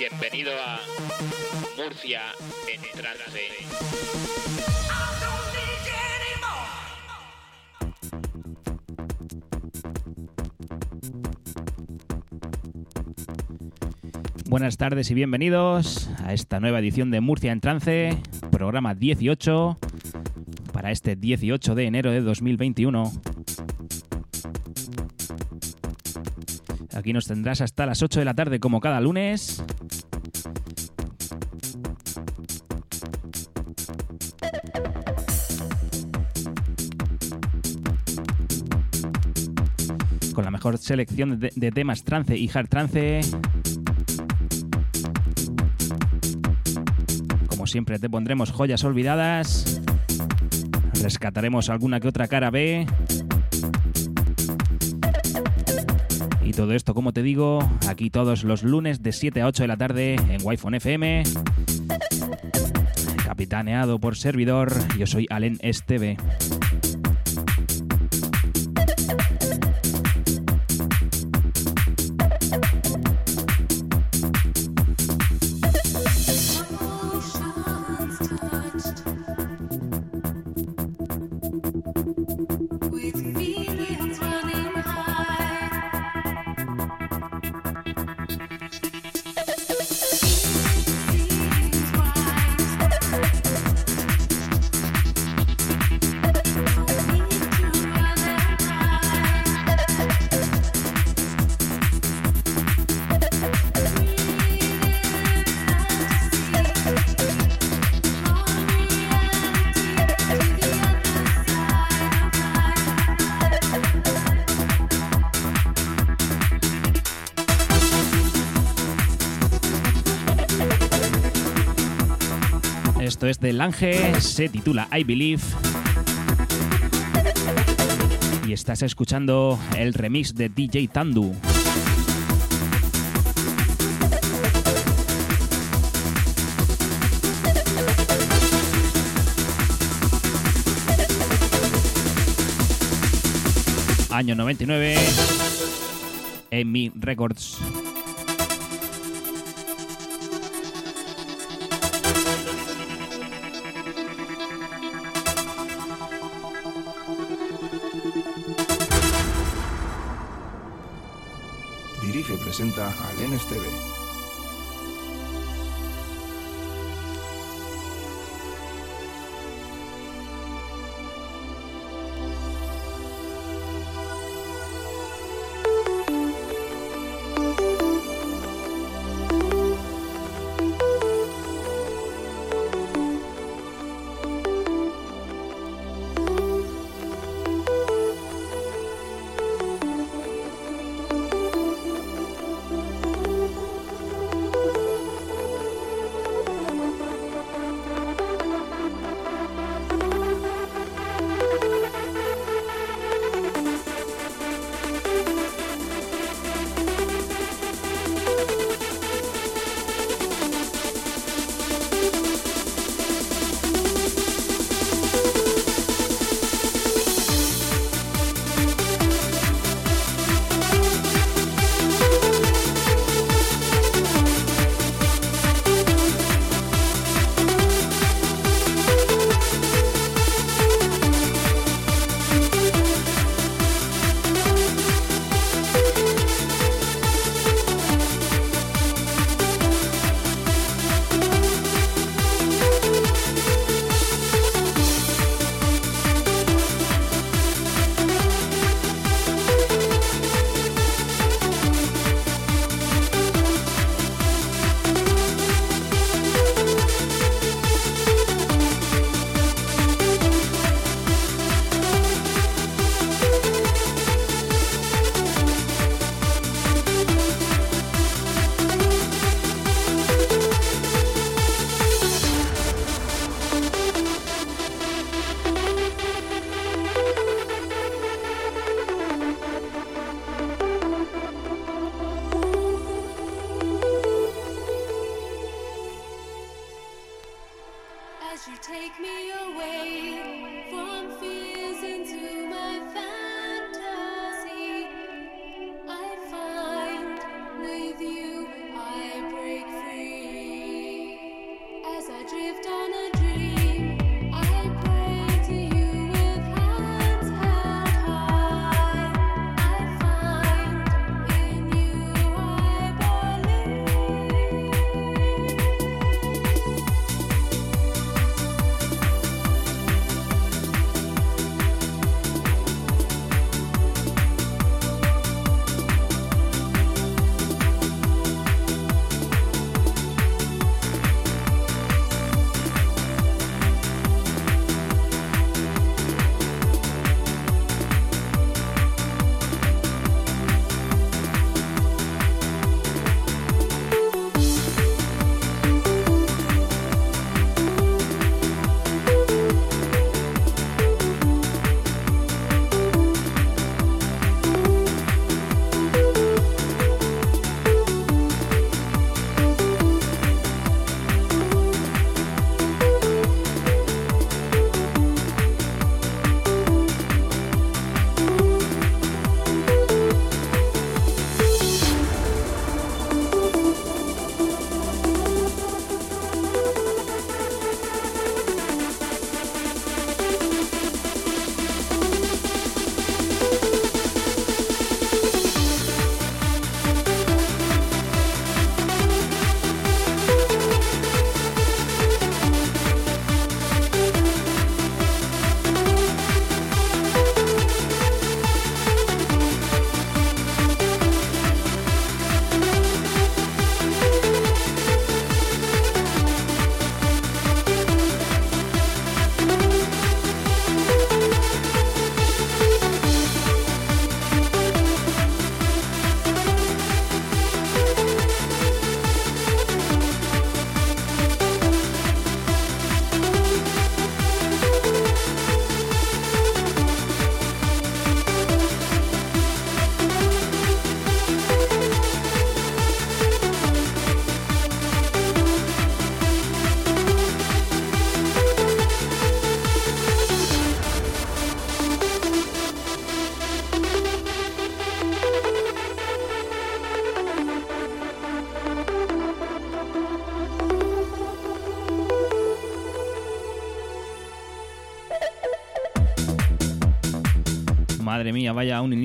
Bienvenido a Murcia en trance. Buenas tardes y bienvenidos a esta nueva edición de Murcia en Trance, programa 18, para este 18 de enero de 2021. Aquí nos tendrás hasta las 8 de la tarde como cada lunes. Con la mejor selección de, de temas trance y hard trance Como siempre te pondremos joyas olvidadas, rescataremos alguna que otra cara B. Y todo esto, como te digo, aquí todos los lunes de 7 a 8 de la tarde en Wi-Fi FM. Capitaneado por servidor, yo soy Alen Esteve. Esto es de Lange, se titula I Believe. Y estás escuchando el remix de DJ Tandu. Año 99, EMI Records. Presenta a Len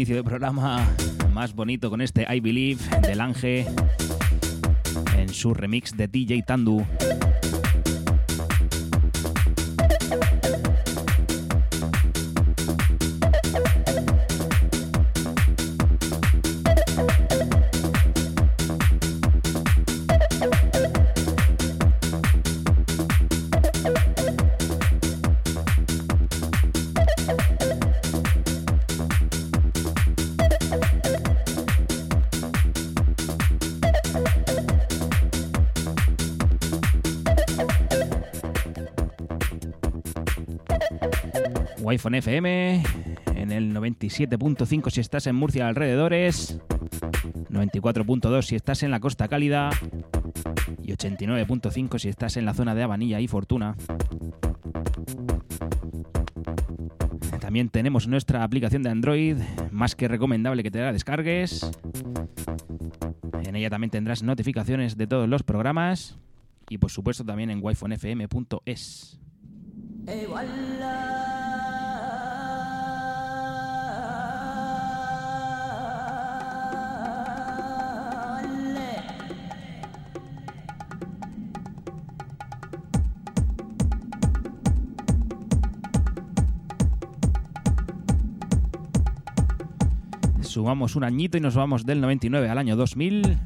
inicio de programa más bonito con este I Believe del Ángel en su remix de DJ Tandu. FM, en el 97.5 si estás en Murcia alrededores, 94.2 si estás en la Costa Cálida y 89.5 si estás en la zona de Avanilla y Fortuna. También tenemos nuestra aplicación de Android, más que recomendable que te la descargues. En ella también tendrás notificaciones de todos los programas y por supuesto también en wifonfm.es. Sumamos un añito y nos vamos del 99 al año 2000.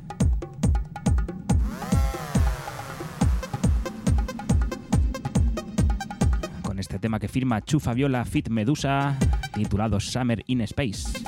Con este tema que firma Chufa Viola Fit Medusa, titulado Summer in Space.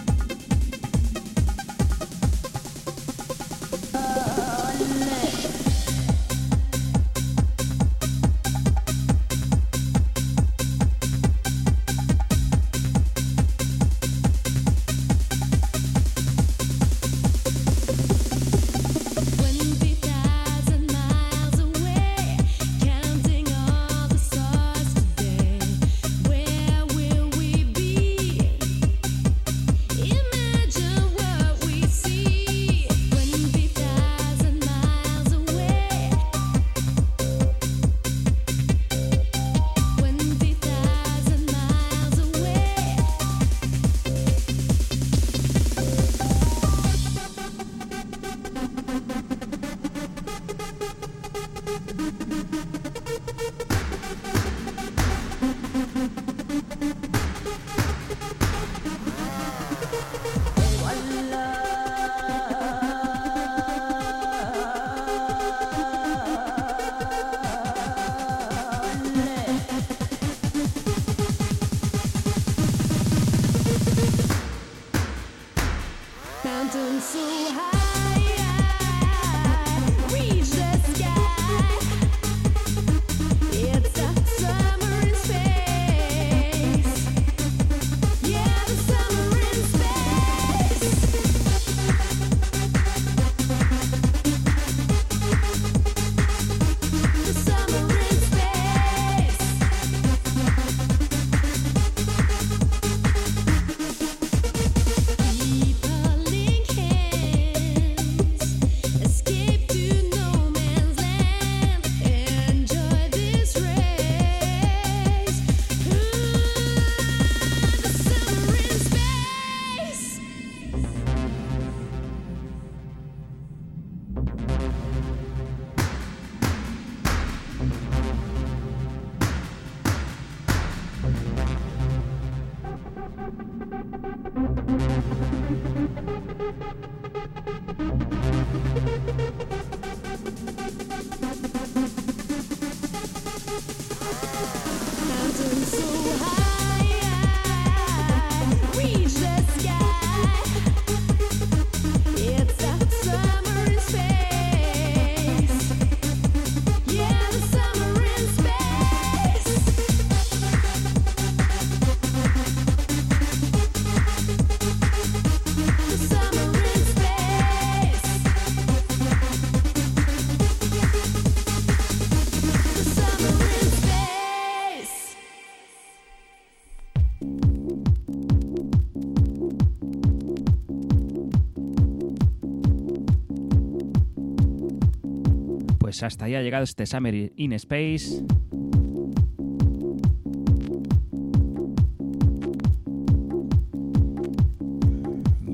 Hasta ahí ha llegado este Summer in Space.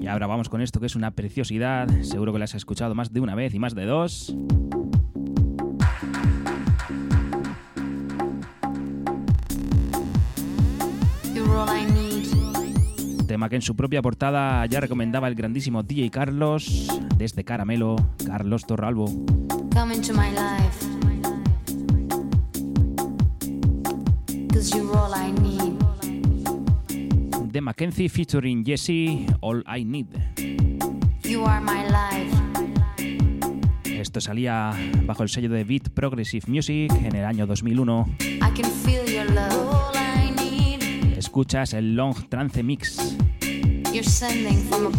ahora vamos con esto que es una preciosidad. Seguro que la has escuchado más de una vez y más de dos. Tema que en su propia portada ya recomendaba el grandísimo DJ Carlos desde Caramelo, Carlos Torralbo. Come into my life. you're all I need. De Mackenzie featuring Jesse, All I Need. You are my life. Esto salía bajo el sello de Beat Progressive Music en el año 2001. I can feel your love. All I need. Escuchas el Long Trance Mix. You're sending from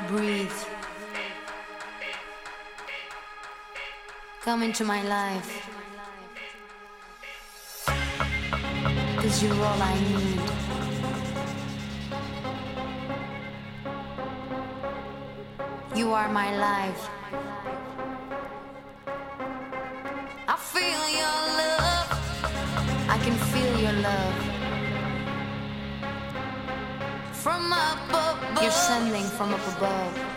up breathe. come into my life. Cause you're all I need. You are my life. I feel your love. I can feel your love. From up above. You're sending from up above.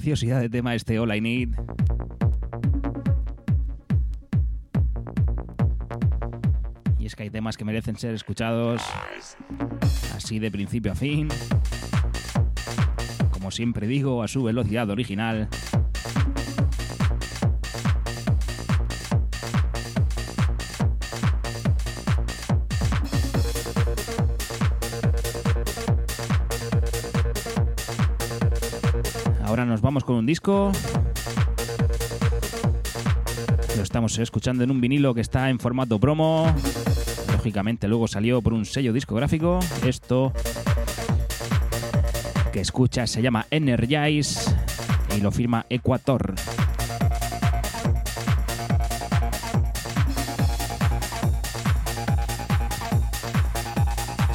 Preciosidad de tema este All I Need. Y es que hay temas que merecen ser escuchados así de principio a fin. Como siempre digo, a su velocidad original. Con un disco. Lo estamos escuchando en un vinilo que está en formato promo. Lógicamente luego salió por un sello discográfico. Esto que escuchas se llama Energize y lo firma Equator.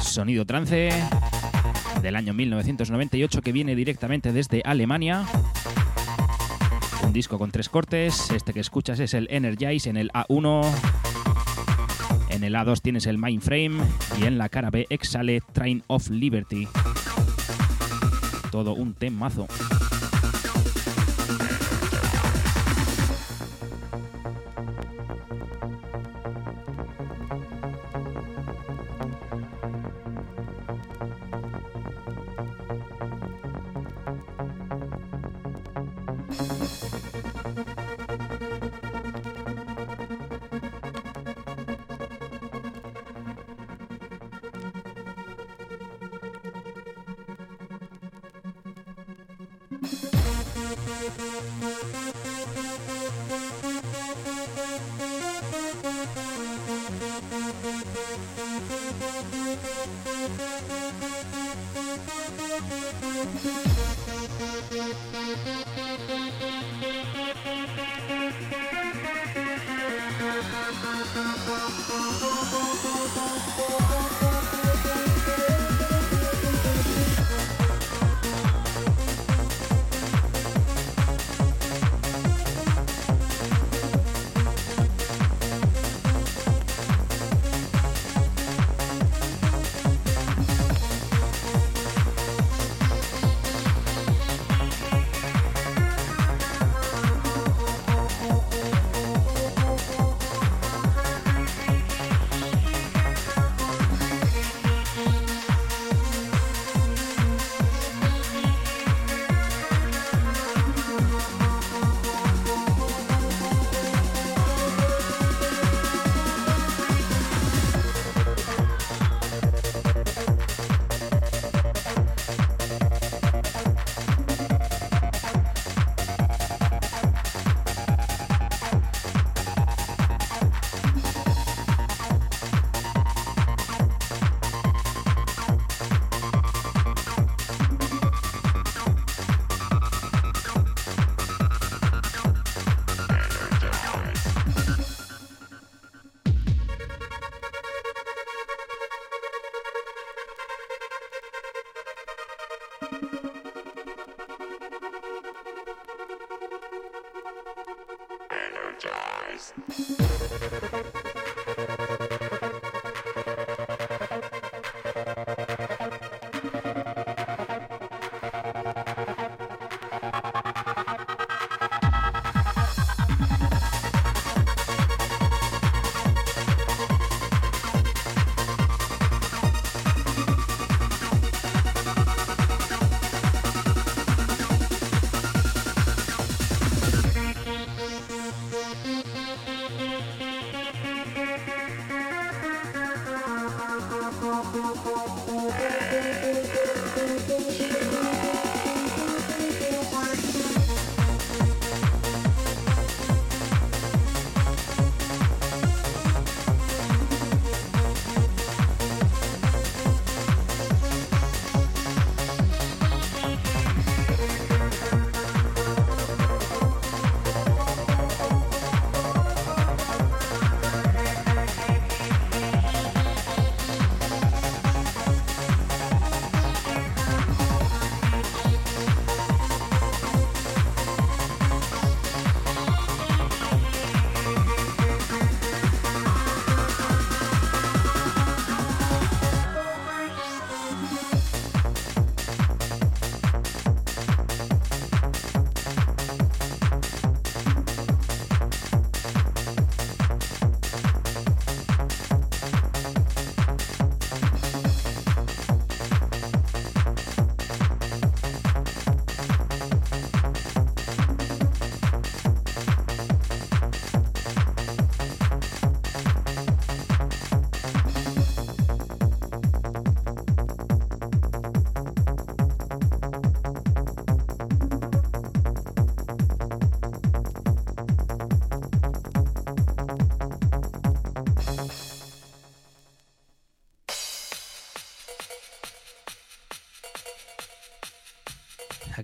Sonido trance del año 1998 que viene directamente desde Alemania. Un disco con tres cortes. Este que escuchas es el Energize en el A1. En el A2 tienes el Mindframe y en la cara B exhale Train of Liberty. Todo un temazo. Thank you.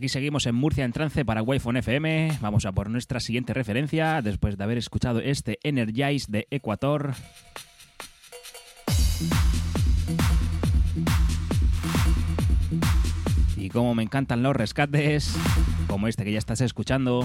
Aquí seguimos en Murcia en trance para wi FM. Vamos a por nuestra siguiente referencia después de haber escuchado este Energize de Ecuador. Y como me encantan los rescates, como este que ya estás escuchando.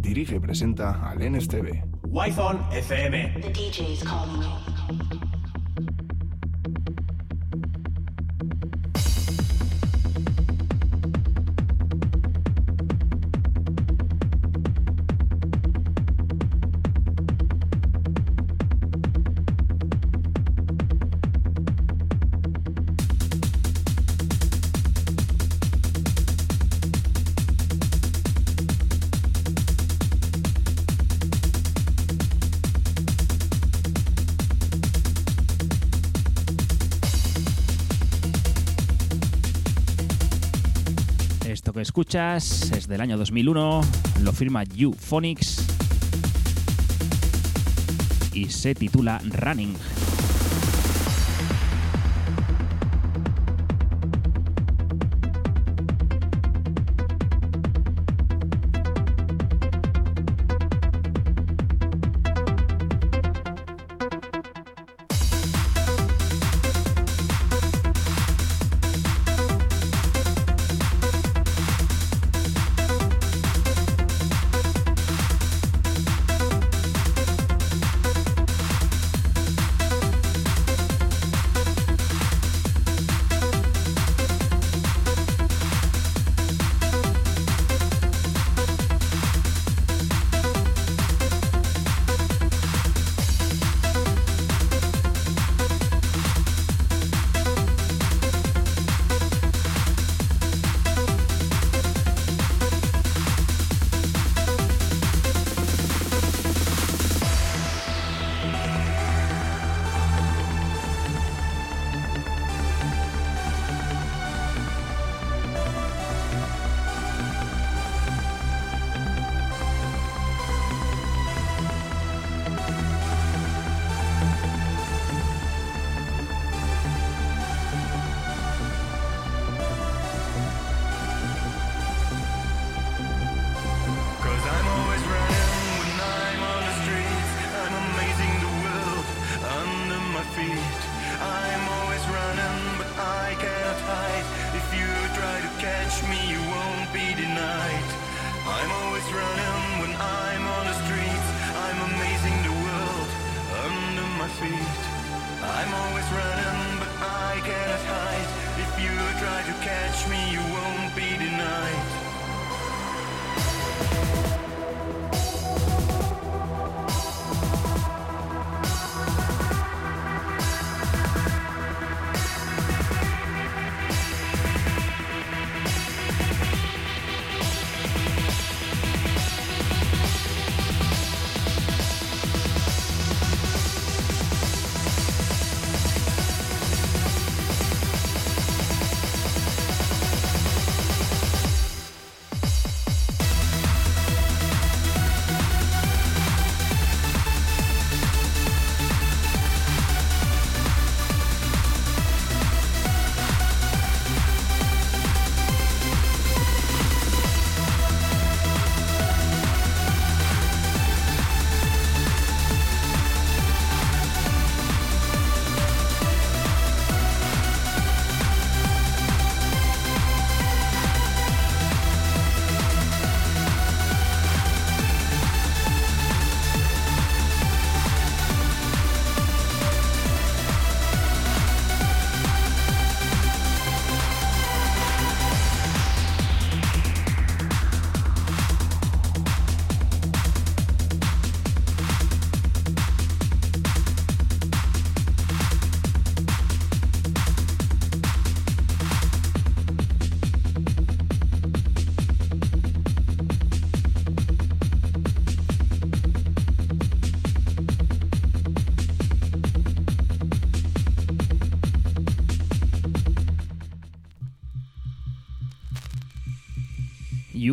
Dirige y presenta al NSTV. Wi-Fi FM. The DJ's calling escuchas es del año 2001, lo firma Euphonics y se titula Running.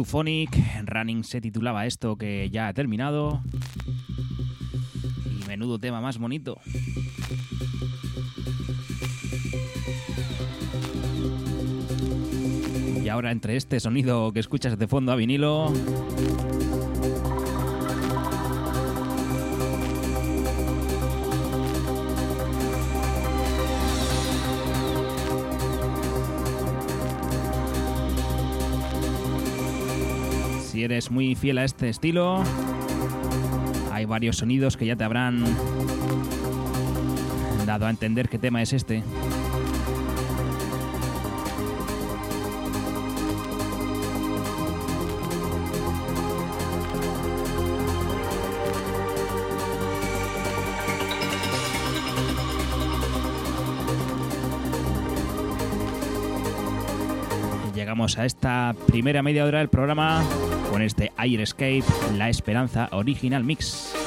Euphonic, Running se titulaba esto que ya ha terminado. Menudo tema más bonito. Y ahora entre este sonido que escuchas de fondo a vinilo, si eres muy fiel a este estilo, hay varios sonidos que ya te habrán dado a entender qué tema es este. A esta primera media hora del programa con este Air Escape, La Esperanza Original Mix.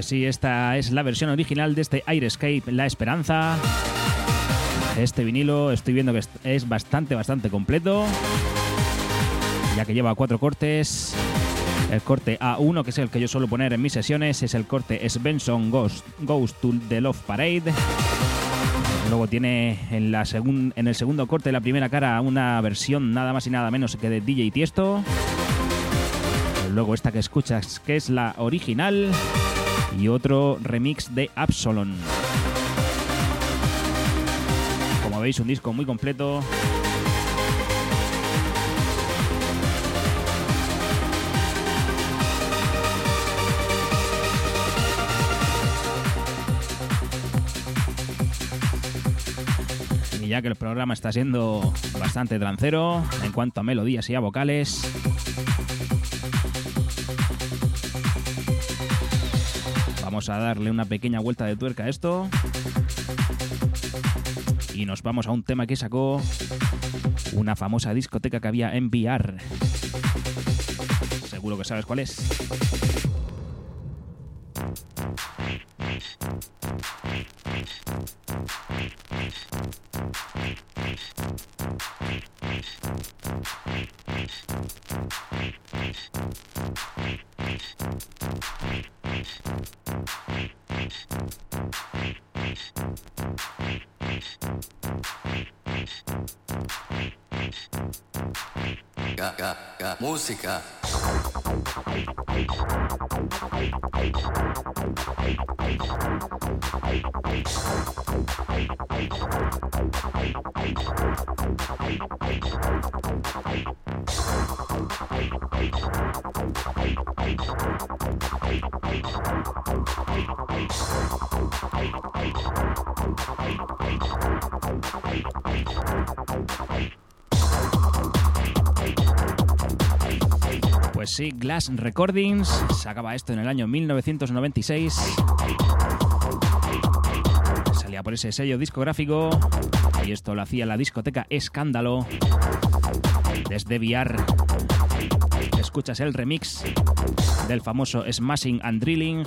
Pues sí, esta es la versión original de este Airescape La Esperanza. Este vinilo estoy viendo que es bastante, bastante completo, ya que lleva cuatro cortes. El corte A1, que es el que yo suelo poner en mis sesiones, es el corte Svensson Ghost, Ghost to the Love Parade. Luego tiene en, la en el segundo corte de la primera cara una versión nada más y nada menos que de DJ Tiesto. Luego esta que escuchas, que es la original. Y otro remix de Absalon. Como veis, un disco muy completo. Y ya que el programa está siendo bastante trancero en cuanto a melodías y a vocales, vamos a darle una pequeña vuelta de tuerca a esto. Y nos vamos a un tema que sacó una famosa discoteca que había en VR. Seguro que sabes cuál es. Ga, ga, ga, música. Pues sí, Glass Recordings. Sacaba esto en el año 1996. Salía por ese sello discográfico. Y esto lo hacía la discoteca Escándalo. Desde VR. Escuchas el remix del famoso Smashing and Drilling.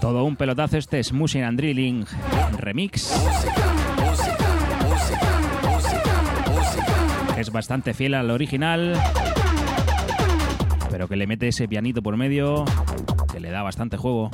Todo un pelotazo este es Smooshing and Drilling Remix. Es bastante fiel al original, pero que le mete ese pianito por medio bastante juego.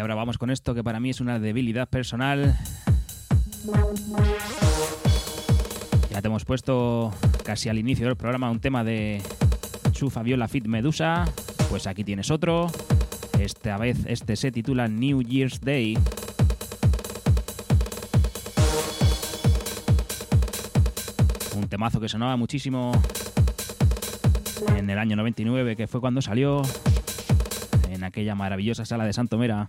Ahora vamos con esto que para mí es una debilidad personal. Ya te hemos puesto casi al inicio del programa un tema de Chu Fabiola Fit Medusa. Pues aquí tienes otro. Esta vez este se titula New Year's Day. Un temazo que sonaba muchísimo en el año 99, que fue cuando salió aquella maravillosa sala de Santomera.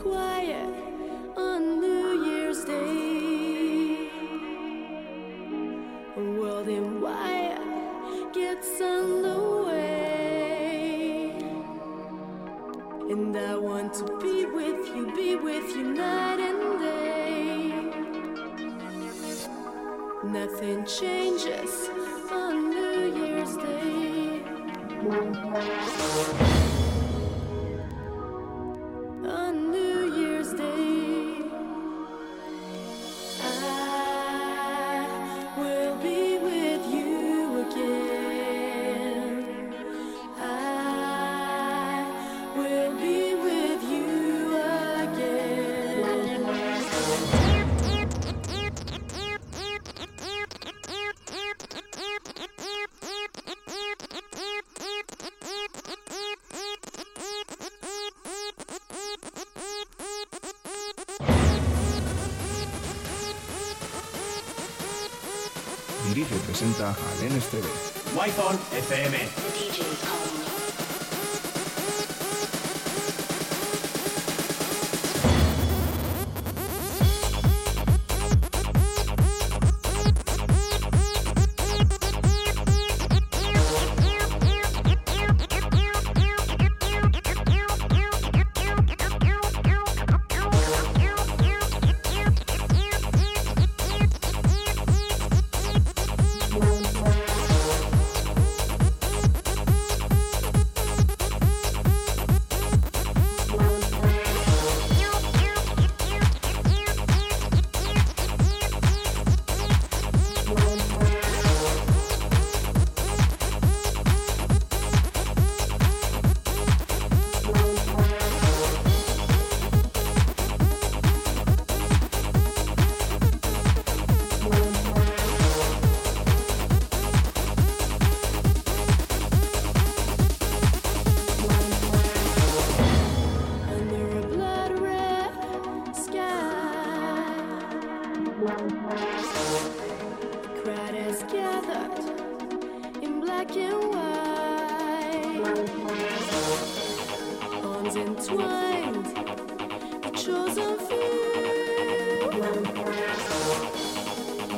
All presenta a Lenes TV. Wi-Fi FM.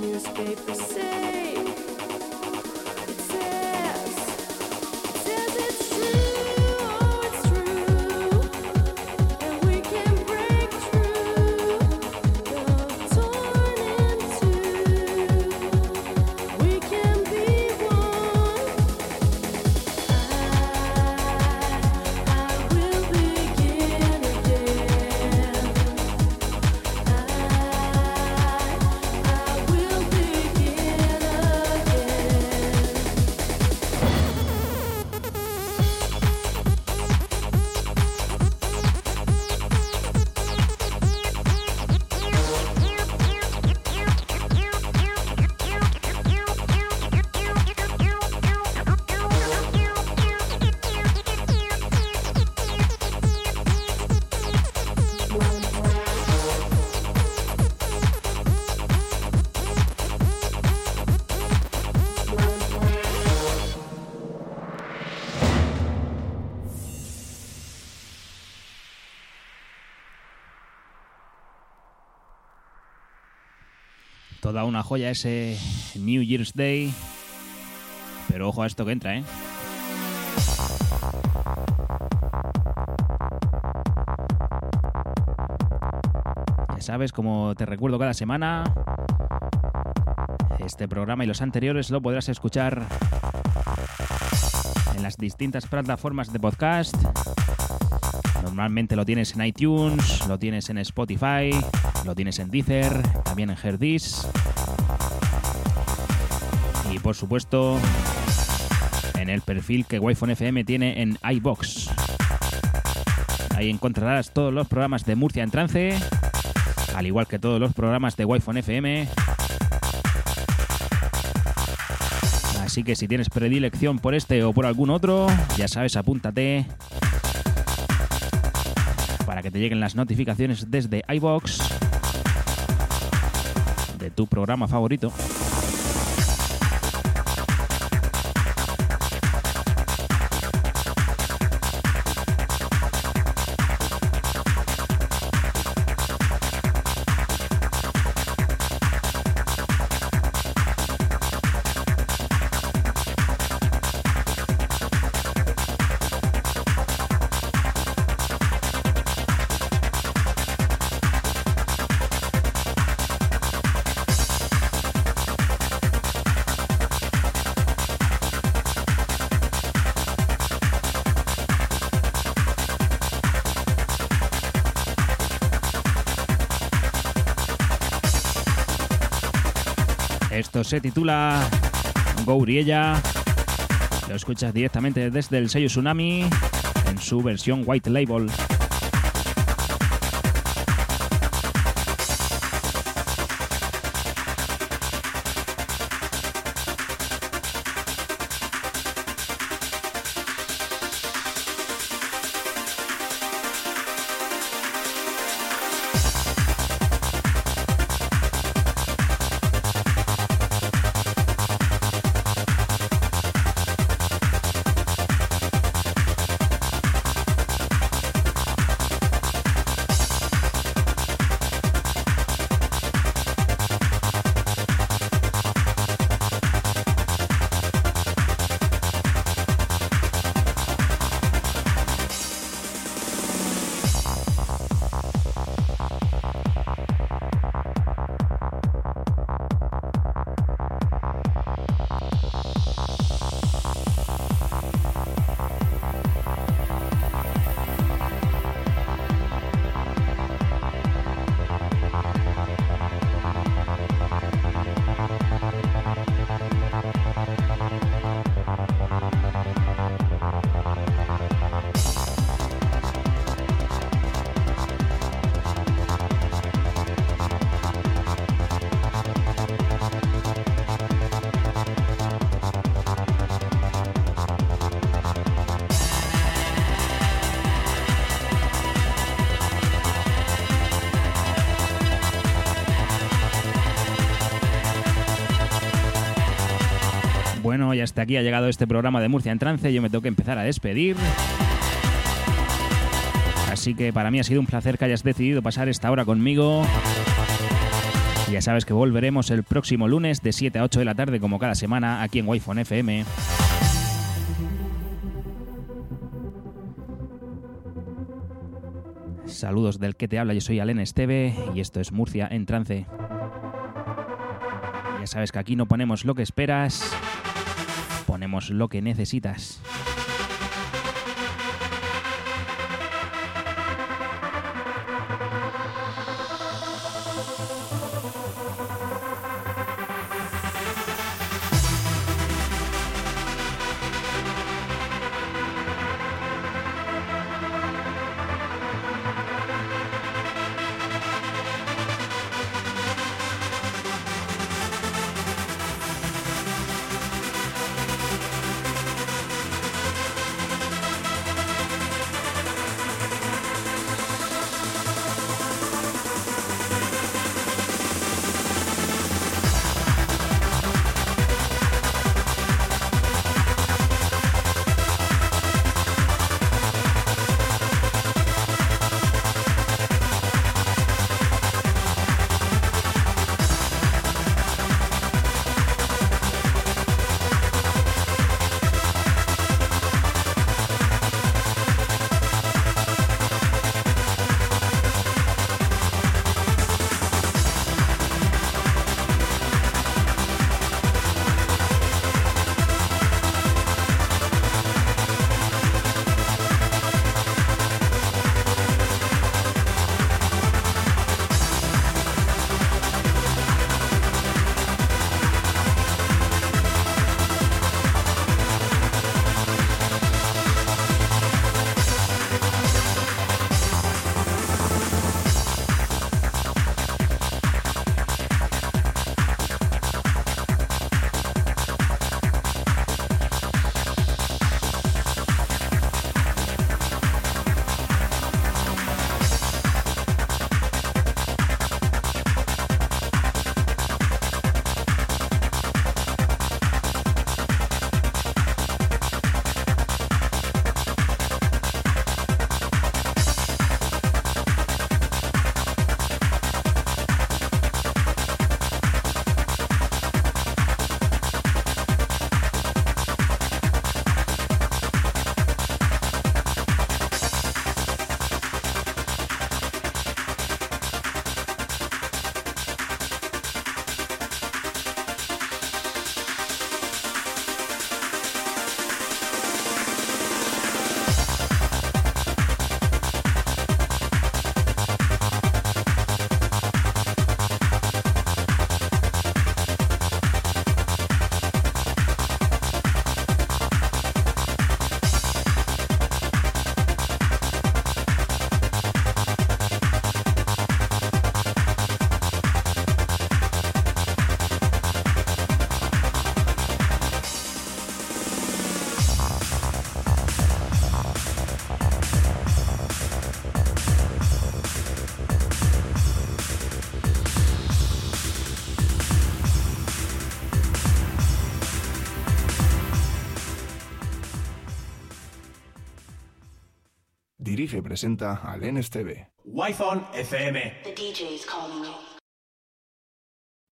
Newspapers say joya ese New Year's Day. Pero ojo a esto que entra, ¿eh? Ya sabes, como te recuerdo cada semana, este programa y los anteriores lo podrás escuchar en las distintas plataformas de podcast. Normalmente lo tienes en iTunes, lo tienes en Spotify, lo tienes en Deezer, también en Herdis. Y por supuesto, en el perfil que Wi-Fi FM tiene en iBox. Ahí encontrarás todos los programas de Murcia en trance, al igual que todos los programas de Wi-Fi FM. Así que si tienes predilección por este o por algún otro, ya sabes, apúntate para que te lleguen las notificaciones desde iBox de tu programa favorito. Se titula Gouriella. Lo escuchas directamente desde el sello Tsunami en su versión White Label. Hasta aquí ha llegado este programa de Murcia en Trance. Yo me tengo que empezar a despedir. Así que para mí ha sido un placer que hayas decidido pasar esta hora conmigo. Ya sabes que volveremos el próximo lunes de 7 a 8 de la tarde, como cada semana, aquí en Wi-Fi FM. Saludos del que te habla, yo soy Alen Esteve y esto es Murcia en Trance. Ya sabes que aquí no ponemos lo que esperas, ponemos lo que necesitas. Y presenta Alen Esteve. Wi-Fi FM. The DJ's calling.